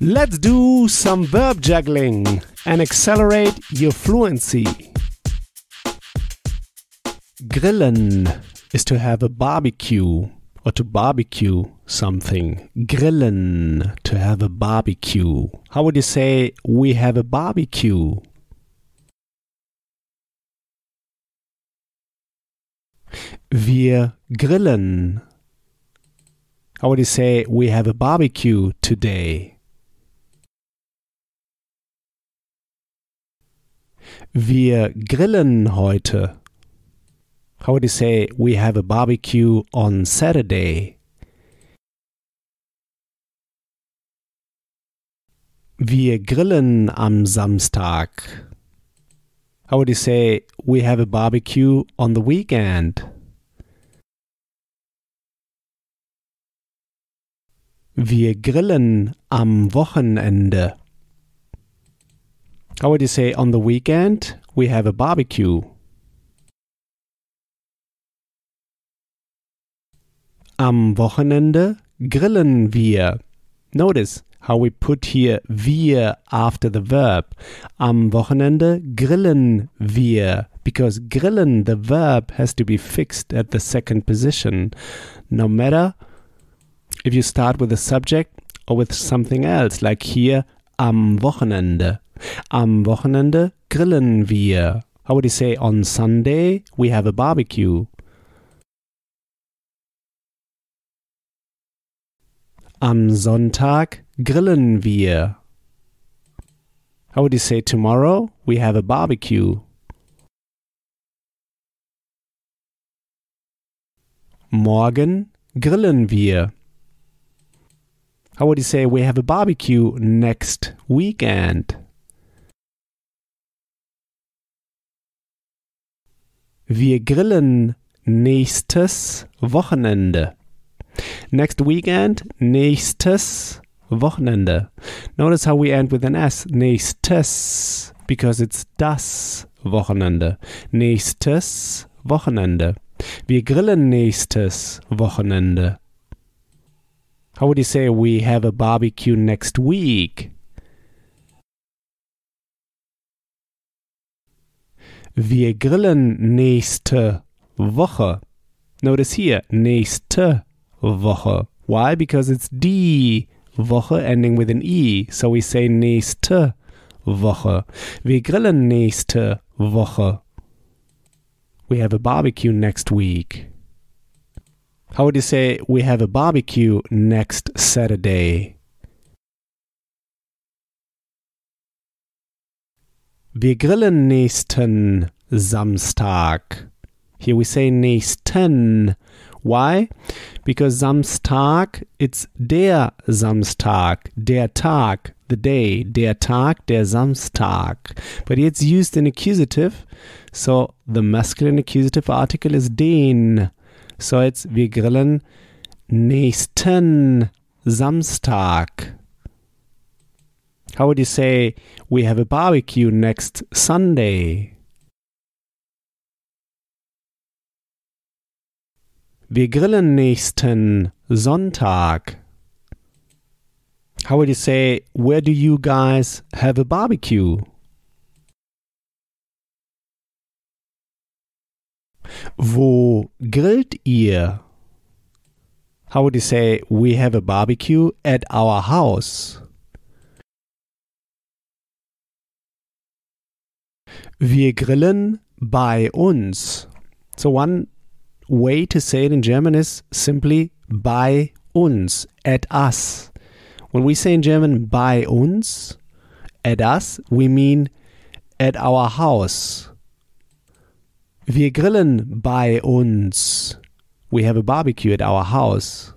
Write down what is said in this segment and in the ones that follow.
Let's do some verb juggling and accelerate your fluency. Grillen is to have a barbecue or to barbecue something. Grillen, to have a barbecue. How would you say we have a barbecue? Wir grillen. How would you say we have a barbecue today? Wir grillen heute. How would you say we have a barbecue on Saturday? Wir grillen am Samstag. How would you say we have a barbecue on the weekend? Wir grillen am Wochenende. How would you say on the weekend we have a barbecue? Am Wochenende grillen wir. Notice how we put here wir after the verb. Am Wochenende grillen wir. Because grillen, the verb, has to be fixed at the second position. No matter if you start with a subject or with something else, like here, am Wochenende. Am Wochenende grillen wir. How would you say on Sunday we have a barbecue? Am Sonntag grillen wir. How would you say tomorrow we have a barbecue? Morgen grillen wir. How would you say we have a barbecue next weekend? Wir grillen nächstes Wochenende. Next weekend, nächstes Wochenende. Notice how we end with an S. Nächstes, because it's das Wochenende. Nächstes Wochenende. Wir grillen nächstes Wochenende. How would you say we have a barbecue next week? Wir grillen nächste Woche. Notice here, nächste Woche. Why? Because it's die Woche ending with an E. So we say nächste Woche. Wir grillen nächste Woche. We have a barbecue next week. How would you say we have a barbecue next Saturday? Wir grillen nächsten Samstag. Here we say nächsten. Why? Because Samstag, it's der Samstag, der Tag, the day, der Tag, der Samstag. But it's used in accusative, so the masculine accusative article is den. So it's wir grillen nächsten Samstag. How would you say we have a barbecue next Sunday? Wir grillen nächsten Sonntag. How would you say where do you guys have a barbecue? Wo grillt ihr? How would you say we have a barbecue at our house? Wir grillen bei uns. So one way to say it in German is simply bei uns, at us. When we say in German bei uns, at us, we mean at our house. Wir grillen bei uns. We have a barbecue at our house.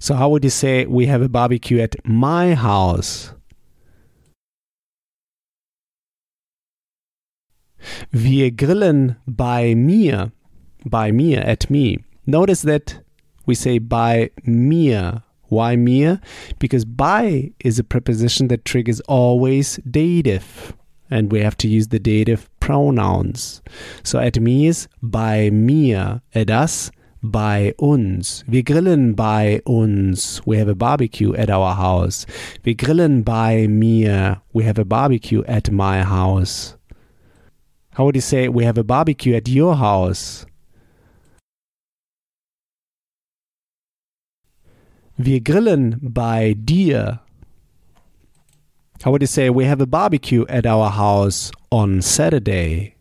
So, how would you say we have a barbecue at my house? Wir grillen bei mir. Bei mir, at me. Notice that we say bei mir. Why mir? Because bei is a preposition that triggers always dative. And we have to use the dative pronouns. So at me is bei mir. At us, bei uns. Wir grillen bei uns. We have a barbecue at our house. Wir grillen bei mir. We have a barbecue at my house. How would you say we have a barbecue at your house? Wir grillen bei dir. How would you say we have a barbecue at our house on Saturday?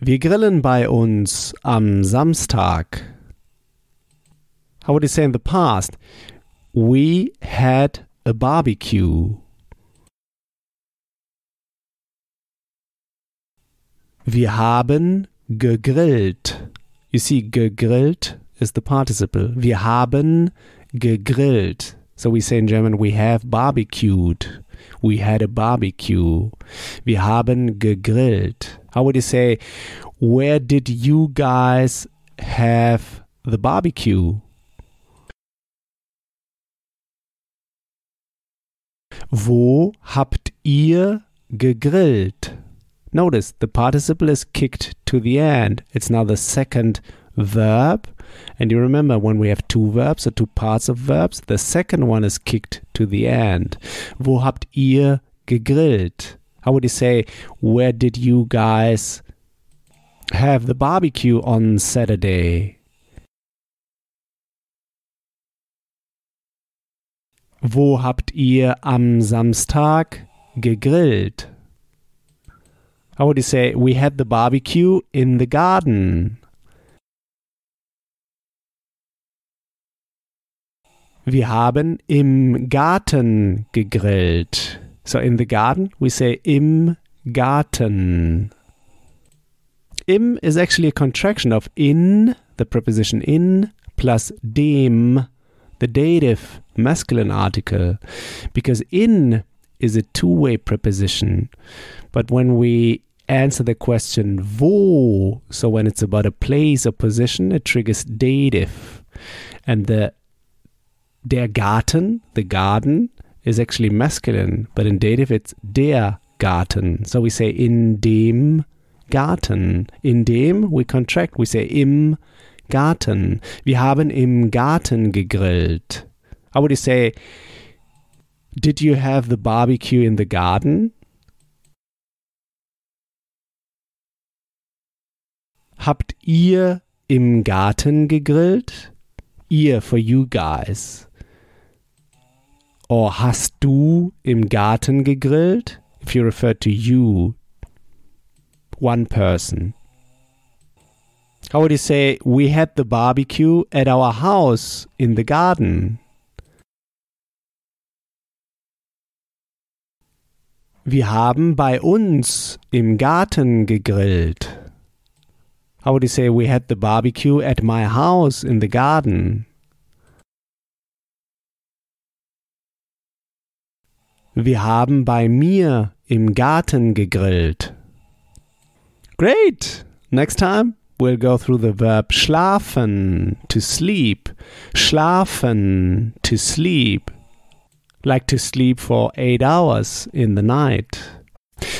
Wir grillen bei uns am Samstag. How would you say in the past? We had a barbecue. Wir haben gegrillt. You see, gegrillt is the participle. Wir haben gegrillt. So we say in German, we have barbecued. We had a barbecue. Wir haben gegrillt. How would you say, where did you guys have the barbecue? Wo habt ihr gegrillt? Notice the participle is kicked to the end. It's now the second verb. And you remember when we have two verbs or two parts of verbs, the second one is kicked to the end. Wo habt ihr gegrillt? How would you say, where did you guys have the barbecue on Saturday? Wo habt ihr am Samstag gegrillt? How would you say, we had the barbecue in the garden? Wir haben im Garten gegrillt. So in the garden, we say im Garten. Im is actually a contraction of in, the preposition in, plus dem, the dative masculine article. Because in is a two way preposition. But when we answer the question wo. So when it's about a place or position, it triggers dative. And the der Garten, the garden, is actually masculine, but in dative it's der Garten. So we say in dem Garten. In dem we contract, we say im Garten. Wir haben im Garten gegrillt. How would you say, did you have the barbecue in the garden? Habt ihr im Garten gegrillt? Ihr, for you guys. Or hast du im Garten gegrillt? If you refer to you, one person. How would you say, we had the barbecue at our house in the garden? Wir haben bei uns im Garten gegrillt. How would you say we had the barbecue at my house in the garden? Wir haben bei mir im Garten gegrillt. Great! Next time we'll go through the verb schlafen, to sleep. Schlafen, to sleep. Like to sleep for eight hours in the night.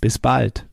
Bis bald.